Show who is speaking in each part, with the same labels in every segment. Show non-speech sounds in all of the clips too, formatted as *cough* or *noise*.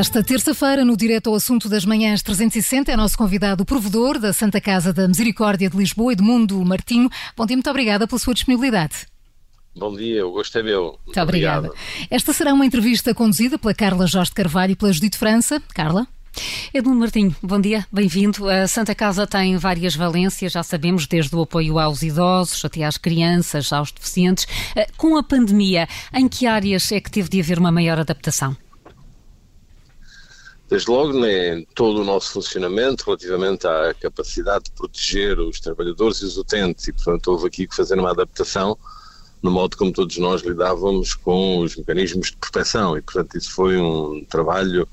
Speaker 1: Esta terça-feira, no Direto ao Assunto das Manhãs 360, é nosso convidado o provedor da Santa Casa da Misericórdia de Lisboa, Edmundo Martinho. Bom dia, muito obrigada pela sua disponibilidade.
Speaker 2: Bom dia, o gosto é meu. Muito,
Speaker 1: muito obrigada. Esta será uma entrevista conduzida pela Carla Jorge Carvalho e pela Judite França. Carla?
Speaker 3: Edmundo Martinho, bom dia, bem-vindo. A Santa Casa tem várias valências, já sabemos, desde o apoio aos idosos até às crianças, aos deficientes. Eh, com a pandemia, em que áreas é que teve de haver uma maior adaptação?
Speaker 2: Desde logo, em todo o nosso funcionamento relativamente à capacidade de proteger os trabalhadores e os utentes, e portanto houve aqui que fazer uma adaptação no modo como todos nós lidávamos com os mecanismos de proteção, e portanto isso foi um trabalho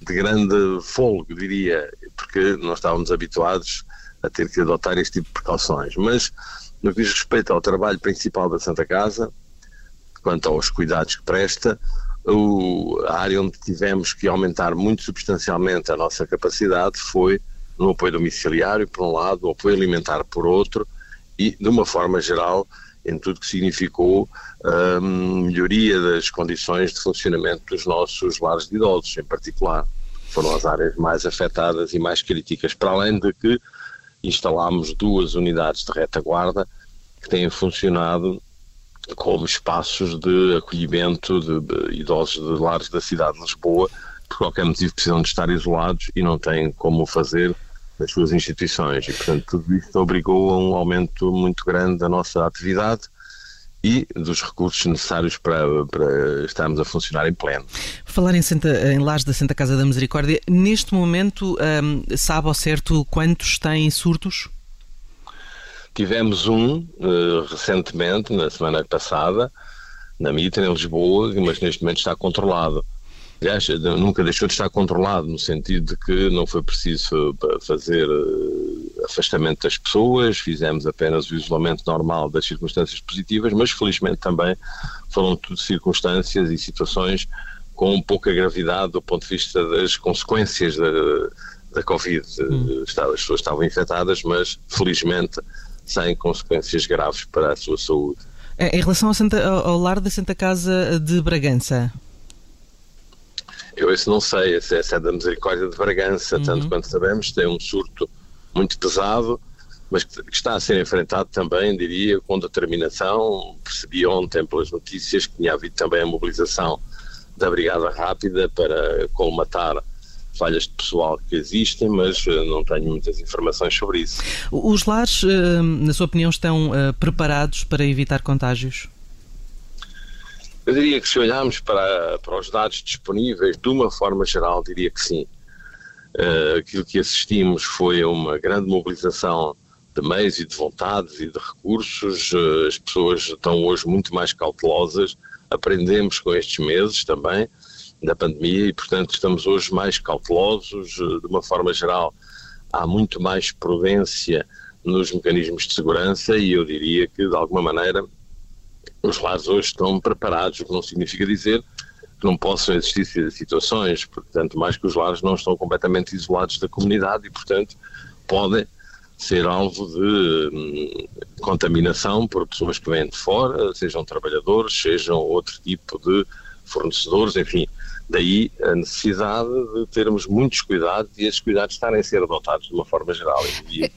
Speaker 2: de grande folgo, diria, porque nós estávamos habituados a ter que adotar este tipo de precauções. Mas, no que diz respeito ao trabalho principal da Santa Casa, quanto aos cuidados que presta, o, a área onde tivemos que aumentar muito substancialmente a nossa capacidade foi no apoio domiciliário, por um lado, o apoio alimentar, por outro, e, de uma forma geral, em tudo que significou a hum, melhoria das condições de funcionamento dos nossos lares de idosos, em particular. Foram as áreas mais afetadas e mais críticas, para além de que instalámos duas unidades de retaguarda que têm funcionado como espaços de acolhimento de idosos de lares da cidade de Lisboa, por qualquer motivo precisam de estar isolados e não têm como fazer das suas instituições e, portanto, tudo isto obrigou a um aumento muito grande da nossa atividade e dos recursos necessários para, para estarmos a funcionar em pleno.
Speaker 4: Falar em, Santa, em Lajes da Santa Casa da Misericórdia, neste momento um, sabe ao certo quantos têm surtos?
Speaker 2: Tivemos um uh, recentemente, na semana passada, na Mitra, em Lisboa, mas neste momento está controlado aliás, nunca deixou de estar controlado, no sentido de que não foi preciso fazer eh, afastamento das pessoas, fizemos apenas o isolamento normal das circunstâncias positivas, mas felizmente também foram tudo circunstâncias e situações com pouca gravidade do ponto de vista das consequências da, da Covid. Hum. As pessoas estavam infectadas, mas felizmente sem consequências graves para a sua saúde.
Speaker 4: Em relação ao, Santa, ao lar da Santa Casa de Bragança,
Speaker 2: eu isso não sei, essa, é da Misericórdia de Bragança, uhum. tanto quanto sabemos, tem um surto muito pesado, mas que está a ser enfrentado também, diria, com determinação. Percebi ontem pelas notícias que tinha havido também a mobilização da Brigada Rápida para colmatar falhas de pessoal que existem, mas uh, não tenho muitas informações sobre isso.
Speaker 4: Os lares, uh, na sua opinião, estão uh, preparados para evitar contágios?
Speaker 2: Eu diria que se olharmos para, para os dados disponíveis, de uma forma geral, diria que sim. Uh, aquilo que assistimos foi a uma grande mobilização de meios e de vontades e de recursos. Uh, as pessoas estão hoje muito mais cautelosas. Aprendemos com estes meses também da pandemia e, portanto, estamos hoje mais cautelosos. De uma forma geral, há muito mais prudência nos mecanismos de segurança e eu diria que, de alguma maneira, os lares hoje estão preparados, o que não significa dizer que não possam existir situações, portanto, mais que os lares não estão completamente isolados da comunidade e, portanto, podem ser alvo de hum, contaminação por pessoas que vêm de fora, sejam trabalhadores, sejam outro tipo de fornecedores, enfim. Daí a necessidade de termos muitos cuidados e esses cuidados estarem a ser adotados de uma forma geral. E,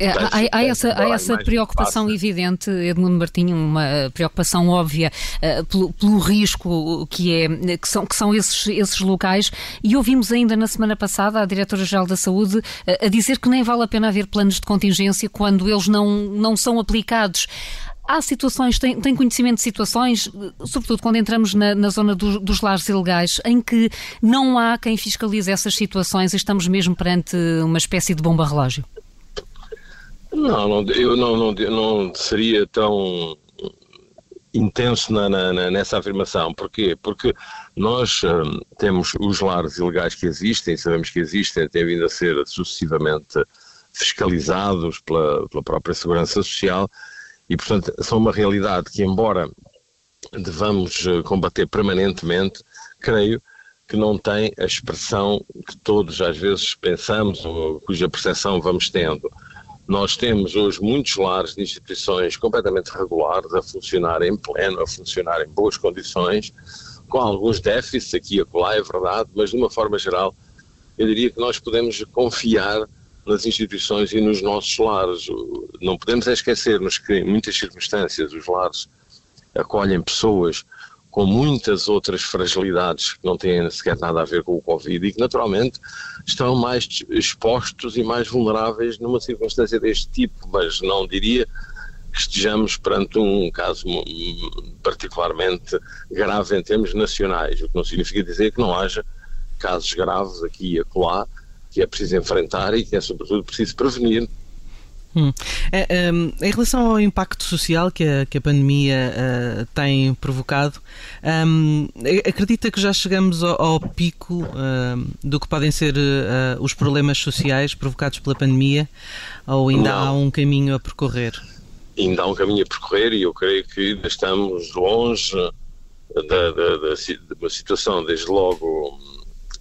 Speaker 3: é, há, há, essa, há essa preocupação fácil. evidente, Edmundo Martinho, uma preocupação óbvia uh, pelo, pelo, risco que, é, que, são, que são esses, esses locais. E ouvimos ainda na semana passada a Diretora-Geral da Saúde uh, a dizer que nem vale a pena haver planos de contingência quando eles não, não são aplicados. Há situações, tem, tem conhecimento de situações, sobretudo quando entramos na, na zona do, dos lares ilegais, em que não há quem fiscalize essas situações e estamos mesmo perante uma espécie de bomba relógio?
Speaker 2: Não, não eu não, não, não seria tão intenso na, na, nessa afirmação. Porquê? Porque nós hum, temos os lares ilegais que existem, sabemos que existem, têm vindo a ser sucessivamente fiscalizados pela, pela própria Segurança Social e, portanto, são uma realidade que, embora devamos eh, combater permanentemente, creio que não tem a expressão que todos às vezes pensamos ou cuja percepção vamos tendo. Nós temos hoje muitos lares de instituições completamente regulares a funcionar em pleno, a funcionar em boas condições, com alguns déficits aqui e acolá, é verdade, mas de uma forma geral, eu diria que nós podemos confiar nas instituições e nos nossos lares. Não podemos esquecer-nos que, em muitas circunstâncias, os lares acolhem pessoas com muitas outras fragilidades que não têm sequer nada a ver com o Covid e que, naturalmente, estão mais expostos e mais vulneráveis numa circunstância deste tipo, mas não diria que estejamos perante um caso particularmente grave em termos nacionais, o que não significa dizer que não haja casos graves aqui e acolá que é preciso enfrentar e que é, sobretudo, preciso prevenir.
Speaker 4: Hum. É, um, em relação ao impacto social que a, que a pandemia uh, tem provocado, um, acredita que já chegamos ao, ao pico uh, do que podem ser uh, os problemas sociais provocados pela pandemia ou ainda Não. há um caminho a percorrer?
Speaker 2: Ainda há um caminho a percorrer e eu creio que ainda estamos longe da, da, da, de uma situação, desde logo,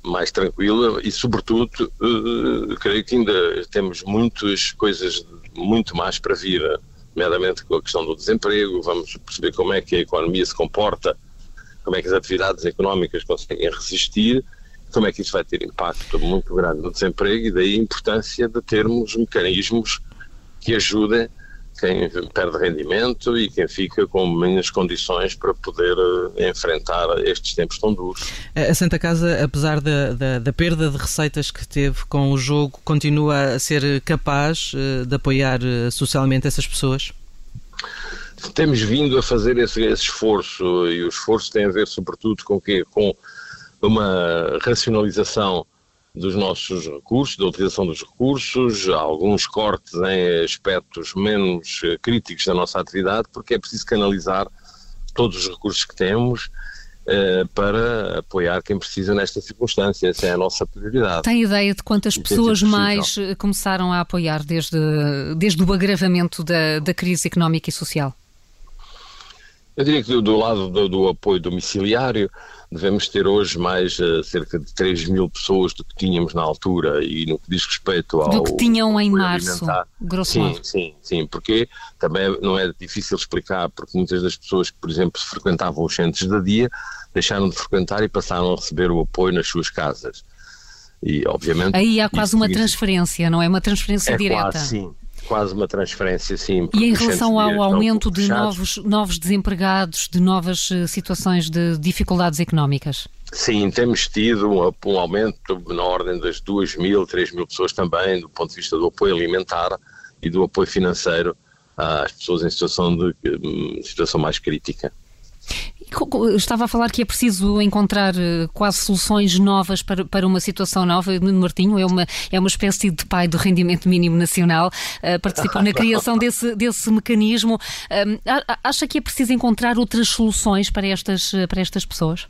Speaker 2: mais tranquila e, sobretudo, uh, creio que ainda temos muitas coisas muito mais para vir, nomeadamente com a questão do desemprego, vamos perceber como é que a economia se comporta, como é que as atividades económicas conseguem resistir, como é que isso vai ter impacto muito grande no desemprego e daí a importância de termos mecanismos que ajudem quem perde rendimento e quem fica com menos condições para poder eh, enfrentar estes tempos tão duros.
Speaker 4: A Santa Casa, apesar da, da, da, perda de receitas que teve com o jogo, continua a ser capaz eh, de apoiar eh, socialmente essas pessoas?
Speaker 2: Temos vindo a fazer esse, esse esforço e o esforço tem a ver sobretudo com, que, com uma racionalização dos nossos recursos, da utilização dos recursos, alguns cortes em aspectos menos eh, críticos da nossa atividade, porque é preciso canalizar todos os recursos que temos eh, para apoiar quem precisa nesta circunstância. Essa é a nossa prioridade.
Speaker 3: Tem ideia de quantas pessoas mais eh, começaram a apoiar desde, desde o agravamento da, da crise económica e social?
Speaker 2: Eu diria que do, do lado do, do, apoio domiciliário devemos ter hoje mais uh, cerca de 3 mil pessoas do que tínhamos na altura e no que diz respeito ao...
Speaker 3: Do que tinham em março, grosso
Speaker 2: Sim, modo. sim, sim, porque também não é difícil explicar, porque muitas das pessoas que, por exemplo, frequentavam os centros da dia deixaram de frequentar e passaram a receber o apoio nas suas casas. E, obviamente...
Speaker 3: Aí há quase uma transferência, não é? Uma transferência
Speaker 2: é
Speaker 3: direta.
Speaker 2: Quase, sim, quase uma transferência, sim.
Speaker 3: E em relação ao aumento de novos, novos desempregados, de novas eh, situações de dificuldades económicas?
Speaker 2: Sim, temos tido um, um aumento na ordem das 2 mil, 3 mil pessoas também, do ponto de vista do apoio alimentar e do apoio financeiro às pessoas em situação, de, hum, situação mais crítica.
Speaker 3: Estava a falar que é preciso encontrar eh, quase soluções novas para, para uma situação nova. Nuno Martinho é uma, é uma espécie de pai do rendimento mínimo nacional, uh, participou na criação *laughs* desse, desse mecanismo. Acha que é preciso encontrar outras soluções para estas, para estas pessoas?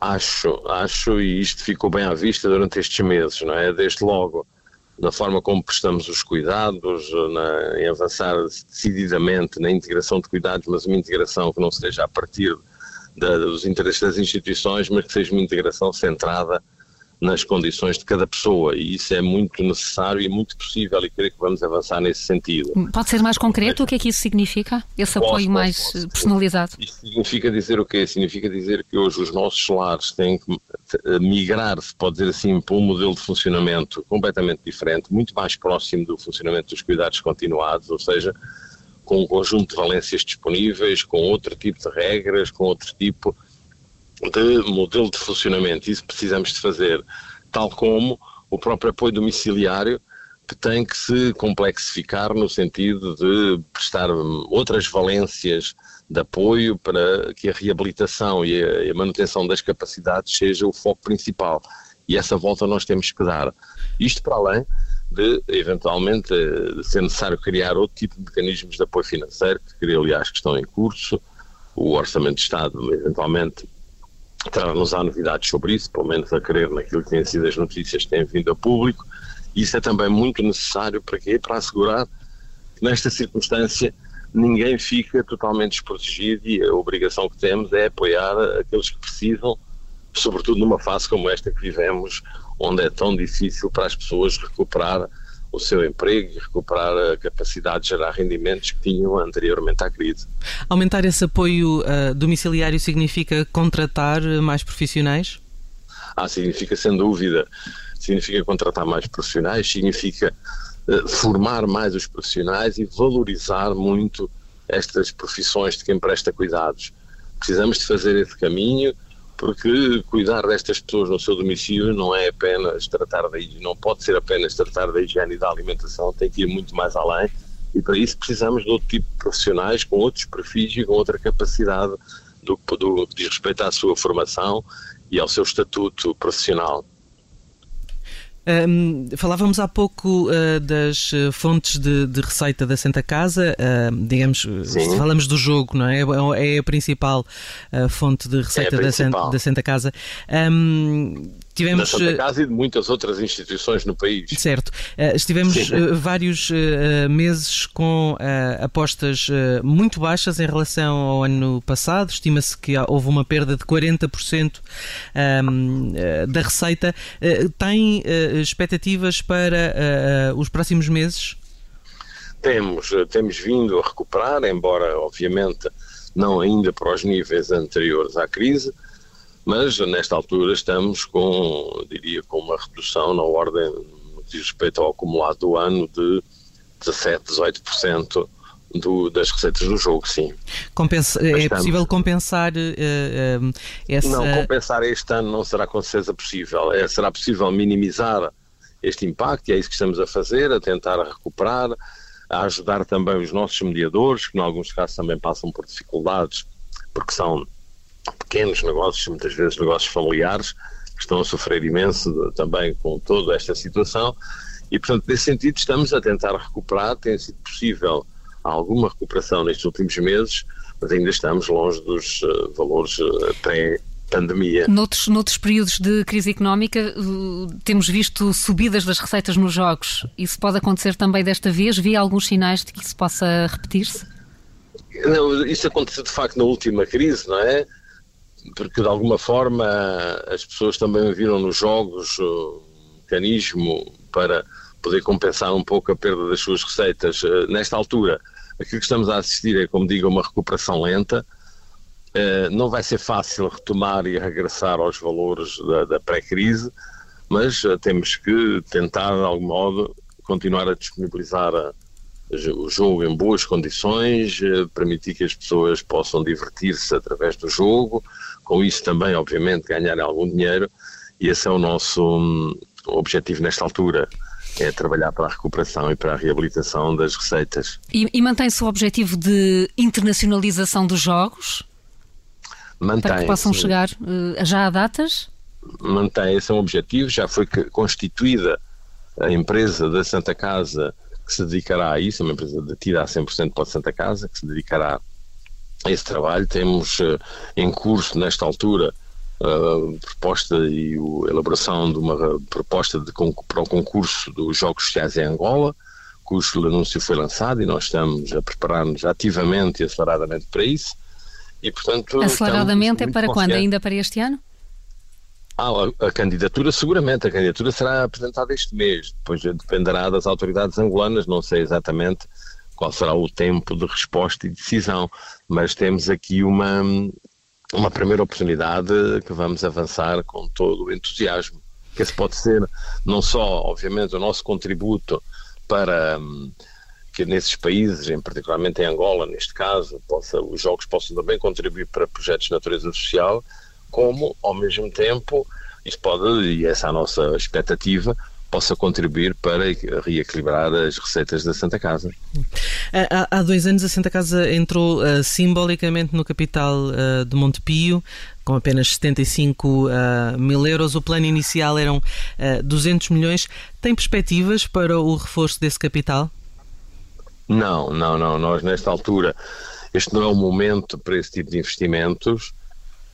Speaker 2: Acho, acho, e isto ficou bem à vista durante estes meses, não é? Desde logo na forma como prestamos os cuidados, na, em avançar decididamente na integração de cuidados, mas uma integração que não seja a partir da, dos interesses das instituições, mas que seja uma integração centrada nas condições de cada pessoa e isso é muito necessário e muito possível e creio que vamos avançar nesse sentido.
Speaker 3: Pode ser mais concreto o que é que isso significa? Esse posso, apoio posso, mais posso. personalizado?
Speaker 2: Isso significa dizer o quê? Significa dizer que hoje os nossos lares têm que migrar, se pode dizer assim, para um modelo de funcionamento completamente diferente, muito mais próximo do funcionamento dos cuidados continuados, ou seja, com um conjunto de valências disponíveis, com outro tipo de regras, com outro tipo de modelo de funcionamento. Isso precisamos de fazer, tal como o próprio apoio domiciliário, que tem que se complexificar no sentido de prestar outras valências de apoio para que a reabilitação e a, manutenção das capacidades seja o foco principal. E essa volta nós temos que dar. Isto para além de, eventualmente, de ser necessário criar outro tipo de mecanismos de apoio financeiro, que aliás que estão em curso, o Orçamento de Estado, eventualmente, trará-nos á novidades sobre isso, pelo menos a crer naquilo que têm sido as notícias que têm vindo a público. Isso é também muito necessário para quê? Para assegurar que nesta circunstância ninguém fica totalmente desprotegido e a obrigação que temos é apoiar aqueles que precisam, sobretudo numa fase como esta que vivemos, onde é tão difícil para as pessoas recuperar o seu emprego e recuperar a capacidade de gerar rendimentos que tinham anteriormente à crise.
Speaker 4: Aumentar esse apoio uh, domiciliário significa contratar mais profissionais?
Speaker 2: Ah, significa sem dúvida. Significa contratar mais profissionais, significa uh, formar mais os profissionais e valorizar muito estas profissões de quem presta cuidados. Precisamos de fazer esse caminho porque cuidar destas pessoas no seu domicílio não é apenas tratar da não pode ser apenas tratar da higiene e da alimentação, tem que ir muito mais além e para isso precisamos de outro tipo de profissionais com outros perfis e com outra capacidade do, do diz respeito à sua formação e ao seu estatuto profissional.
Speaker 4: Um, falávamos há pouco uh, das uh, fontes de, de, receita da Santa Casa, uh, digamos, Sim. falamos do jogo, não é? É a principal fonte de receita é da, da, Santa Casa. Um,
Speaker 2: Tivemos, da Santa eh, Casa e de muitas outras instituições no país.
Speaker 4: Certo. Uh, estivemos uh, vários uh, meses com apostas muito baixas em relação ao ano passado. Estima-se que houve uma perda de 40% um, ehm, da receita. tem expectativas para os próximos meses?
Speaker 2: Temos, temos vindo a recuperar, embora obviamente não ainda para os níveis anteriores à crise mas nesta altura estamos com, diria, com uma redução na ordem, no que diz respeito ao acumulado do ano, de 17, 18% do, das receitas do jogo, sim.
Speaker 4: Compensa, é possível compensar uh, uh, essa...
Speaker 2: Não, compensar este ano não será com certeza possível. É, será possível minimizar este impacto e é isso que estamos a fazer, a tentar recuperar, a ajudar também os nossos mediadores, que em alguns casos também passam por dificuldades, porque são pequenos negócios, muitas vezes negócios familiares, que estão a sofrer imenso também com toda esta situação. E, portanto, nesse sentido, estamos a tentar recuperar. Tem sido possível alguma recuperação nestes últimos meses, mas ainda estamos longe dos uh, valores uh, pré pandemia.
Speaker 3: Noutros, noutros períodos de crise económica, uh, temos visto subidas das receitas nos jogos. Isso pode acontecer também desta vez? Vi alguns sinais de que isso possa repetir-se?
Speaker 2: Isso aconteceu de facto na última crise, não é? Porque de alguma forma as pessoas também viram nos jogos um mecanismo para poder compensar um pouco a perda das suas receitas. Eh, nesta altura, aquilo que estamos a assistir é, como digo, uma recuperação lenta. Eh, não vai ser fácil retomar e regressar aos valores da, da pré-crise, mas temos que tentar, de algum modo, continuar a disponibilizar o jogo em boas condições, permitir que as pessoas possam divertir-se através do jogo, com isso também, obviamente, ganhar algum dinheiro, e esse é o nosso um, objetivo nesta altura. É trabalhar para a recuperação e para a reabilitação das receitas.
Speaker 3: E, e mantém-se o objetivo de internacionalização dos jogos? Mantém. Para que possam chegar uh, já a datas?
Speaker 2: Mantém, esse é um objetivo. Já foi constituída a empresa da Santa Casa que se dedicará a isso, uma empresa detida a 100% para a Santa Casa, que se dedicará esse trabalho. Temos uh, em curso, nesta altura, uh, proposta e a elaboração de uma proposta de, para o concurso dos Jogos Sociais em Angola, cujo anúncio foi lançado e nós estamos a preparar-nos ativamente e aceleradamente para isso.
Speaker 3: E, portanto, aceleradamente é para quando? Ainda para este ano?
Speaker 2: Ah, a, a, candidatura, seguramente. A candidatura será apresentada este mês, depois dependerá das autoridades angolanas, não sei exatamente qual será o tempo de resposta e decisão, mas temos aqui uma, uma primeira oportunidade que vamos avançar com todo o entusiasmo. Que esse pode ser não só, obviamente, o nosso contributo para que nesses países, em particularmente em Angola, neste caso, possa, os jogos possam também contribuir para projetos de natureza social, como, ao mesmo tempo, isso pode, e essa é a nossa expectativa, possa contribuir para reequilibrar as receitas da Santa Casa.
Speaker 4: Há, há dois anos a Santa Casa entrou uh, simbolicamente no capital uh, de Montepio, com apenas 75 uh, eh, mil euros. O plano inicial eram uh, 200 milhões. Tem perspectivas para o reforço desse capital?
Speaker 2: Não, não, não. Nós, nesta altura, este não é o momento para esse tipo de investimentos.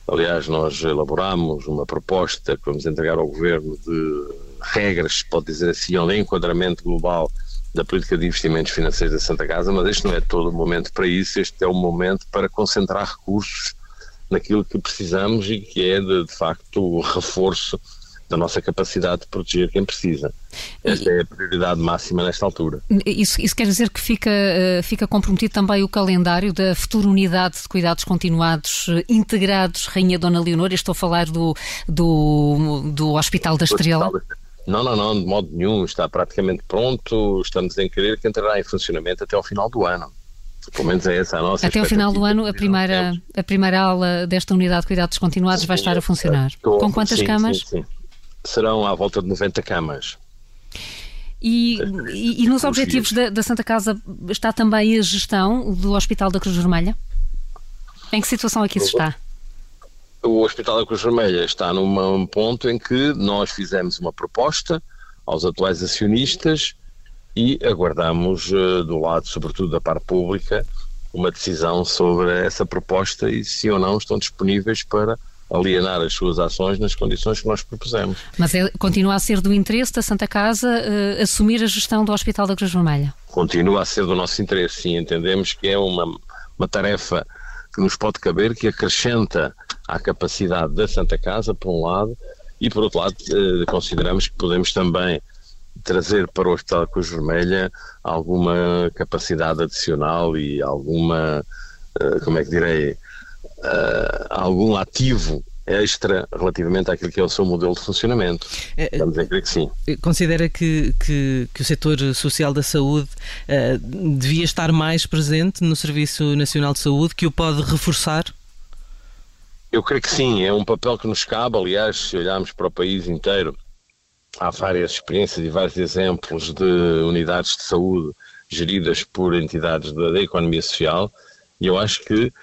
Speaker 2: Aliás, nós elaboramos uma proposta que vamos entregar ao Governo de regras, pode dizer assim, ou de enquadramento global da política de investimentos financeiros da Santa Casa, mas este não é todo o momento para isso, este é o momento para concentrar recursos naquilo que precisamos e que é de, de facto o reforço da nossa capacidade de proteger quem precisa. Esta é a prioridade máxima nesta altura.
Speaker 3: Isso, isso quer dizer que fica, uh, fica comprometido também o calendário da futura unidade de cuidados continuados uh, integrados Rainha Dona Leonor? estou a falar do, do, do Hospital da Estrela.
Speaker 2: Não, não, não, de modo nenhum. Está praticamente pronto. Estamos em querer que entrará em funcionamento até ao final do ano. Pelo menos é essa a nossa
Speaker 3: Até ao final do ano, a primeira, a primeira aula desta unidade de cuidados continuados sim, vai estar a funcionar. Estou, Com quantas
Speaker 2: sim,
Speaker 3: camas?
Speaker 2: Sim, sim. Serão à volta de 90 camas.
Speaker 3: E, e, e nos objetivos da, da, Santa Casa está também a gestão do Hospital da Cruz Vermelha? Em que situação é que isso está?
Speaker 2: O Hospital da Cruz Vermelha está num ponto em que nós fizemos uma proposta aos atuais acionistas e aguardamos uh, do lado, sobretudo da parte pública, uma decisão sobre essa proposta e se ou não estão disponíveis para alienar as suas ações nas condições que nós propusemos.
Speaker 3: Mas é, continua a ser do interesse da Santa Casa uh, assumir a gestão do Hospital da Cruz Vermelha?
Speaker 2: Continua a ser do nosso interesse, sim. Entendemos que é uma, uma tarefa que nos pode caber, que acrescenta à capacidade da Santa Casa, por um lado, e por outro lado, uh, consideramos que podemos também trazer para o Hospital Cruz Vermelha alguma capacidade adicional e alguma, uh, como é que direi, uh, algum ativo extra relativamente àquilo que é o seu modelo de funcionamento. Estamos a crer que sim.
Speaker 4: Considera que, que, que, o setor social da saúde uh, devia estar mais presente no Serviço Nacional de Saúde, que o pode reforçar?
Speaker 2: Eu creio que sim, é um papel que nos cabe, aliás, se olharmos para o país inteiro, há várias experiências e vários exemplos de unidades de saúde geridas por entidades da, da economia social e eu acho que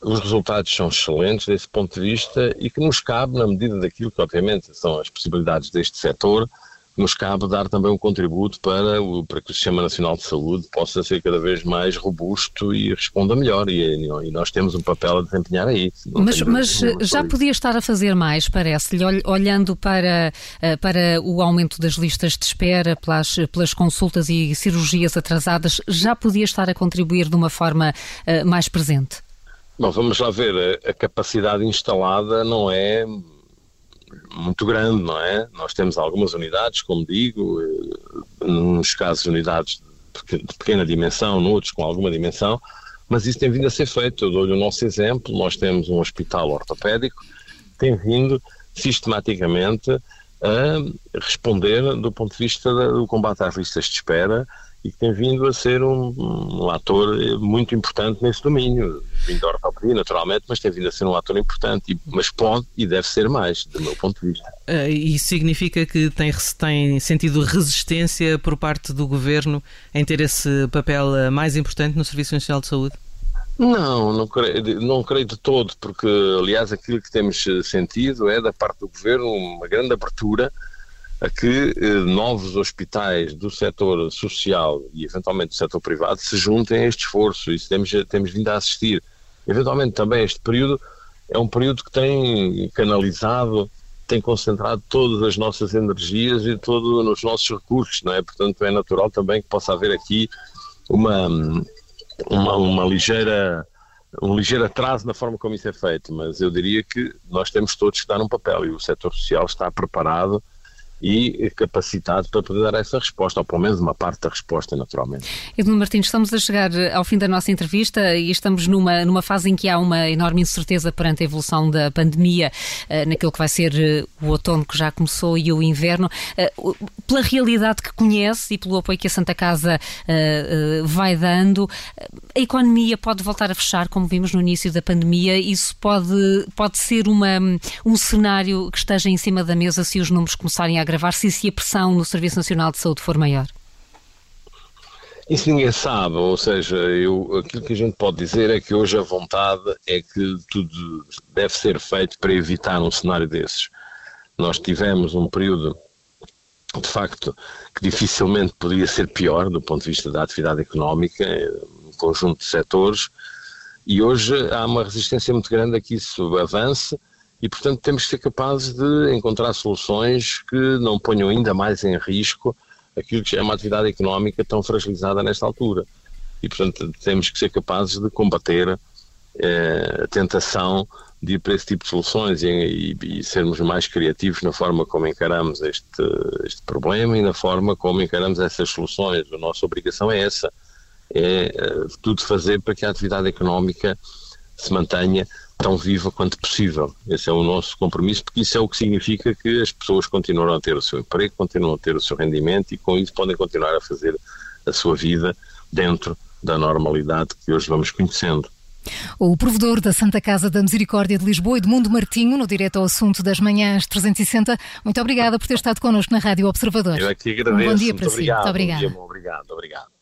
Speaker 2: os resultados são excelentes desse ponto de vista e que nos cabe, na medida daquilo que obviamente são as possibilidades deste setor, nos cabe dar também um contributo para, o, para que o Sistema Nacional de Saúde possa ser cada vez mais robusto e responda melhor. E, e nós temos um papel a desempenhar aí.
Speaker 3: Mas, mas já podia estar a fazer mais, parece-lhe, olhando para, eh, para o aumento das listas de espera, pelas, pelas consultas e cirurgias atrasadas, já podia estar a contribuir de uma forma uh, mais presente?
Speaker 2: Bom, vamos lá ver. A capacidade instalada não é muito grande, não é? Nós temos algumas unidades, como digo, eh, nos casos unidades de pequena dimensão, noutros com alguma dimensão, mas isso tem vindo a ser feito. Eu dou-lhe o nosso exemplo, nós temos um hospital ortopédico, tem vindo sistematicamente a responder do ponto de vista do combate às listas de espera e que tem vindo a ser um, um ator muito importante nesse domínio. Vindo da ortopedia, naturalmente, mas tem vindo a ser um ator importante, e, mas pode e deve ser mais, do meu ponto de vista.
Speaker 4: Uh, isso significa que tem, tem sentido resistência por parte do governo em ter esse papel eh, mais importante no Serviço Nacional de Saúde?
Speaker 2: Não, não creio, não creio de todo, porque aliás aquilo que temos eh, sentido é da parte do governo uma grande abertura a que eh, novos hospitais do setor social e eventualmente do setor privado se juntem a este esforço. Isso temos, temos vindo a assistir. Eventualmente também este período é um período que tem canalizado, tem concentrado todas as nossas energias e todos os nossos recursos, não é? Portanto, é natural também que possa haver aqui uma, uma, uma ligeira um ligeiro atraso na forma como isso é feito, mas eu diria que nós temos todos que dar um papel e o setor social está preparado e capacitado para poder dar essa resposta, ou pelo menos uma parte da resposta, naturalmente.
Speaker 3: Edmundo Martins, estamos a chegar ao fim da nossa entrevista e estamos numa, numa fase em que há uma enorme incerteza perante a evolução da pandemia, uh, naquilo que vai ser uh, o outono que já começou e o inverno. Pela realidade que conhece e pelo apoio que a Santa Casa vai dando, a economia pode voltar a fechar, como vimos no início da pandemia. Isso pode, pode ser uma, um cenário que esteja em cima da mesa se os números começarem a agravar-se e se a pressão no Serviço Nacional de Saúde for maior?
Speaker 2: Isso ninguém sabe, ou seja, eu, aquilo que a gente pode dizer é que hoje a vontade é que tudo deve ser feito para evitar um cenário desses. Nós tivemos um período, de facto, que dificilmente poderia ser pior do ponto de vista da atividade económica, um conjunto de setores, e hoje há uma resistência muito grande a que isso avance e, portanto, temos que ser capazes de encontrar soluções que não ponham ainda mais em risco aquilo que é uma atividade económica tão fragilizada nesta altura. E, portanto, temos que ser capazes de combater eh, a tentação de ir para esse tipo de soluções e, e, e, sermos mais criativos na forma como encaramos este, este problema e na forma como encaramos essas soluções. A nossa obrigação é essa, é uh, tudo fazer para que a atividade económica se mantenha tão viva quanto possível. Esse é o nosso compromisso, porque isso é o que significa que as pessoas continuam a ter o seu emprego, continuam a ter o seu rendimento e com isso podem continuar a fazer a sua vida dentro da normalidade que hoje vamos conhecendo.
Speaker 1: O provedor da Santa Casa da Misericórdia de Lisboa, Edmundo Martinho, no direto ao assunto das manhãs 360. Muito obrigada por ter estado connosco na Rádio Observador.
Speaker 2: Eu aqui agradeço.
Speaker 1: Um bom dia para
Speaker 2: Muito
Speaker 1: si. Obrigado.
Speaker 2: Muito
Speaker 1: obrigado.
Speaker 2: Um dia, obrigado. Obrigado.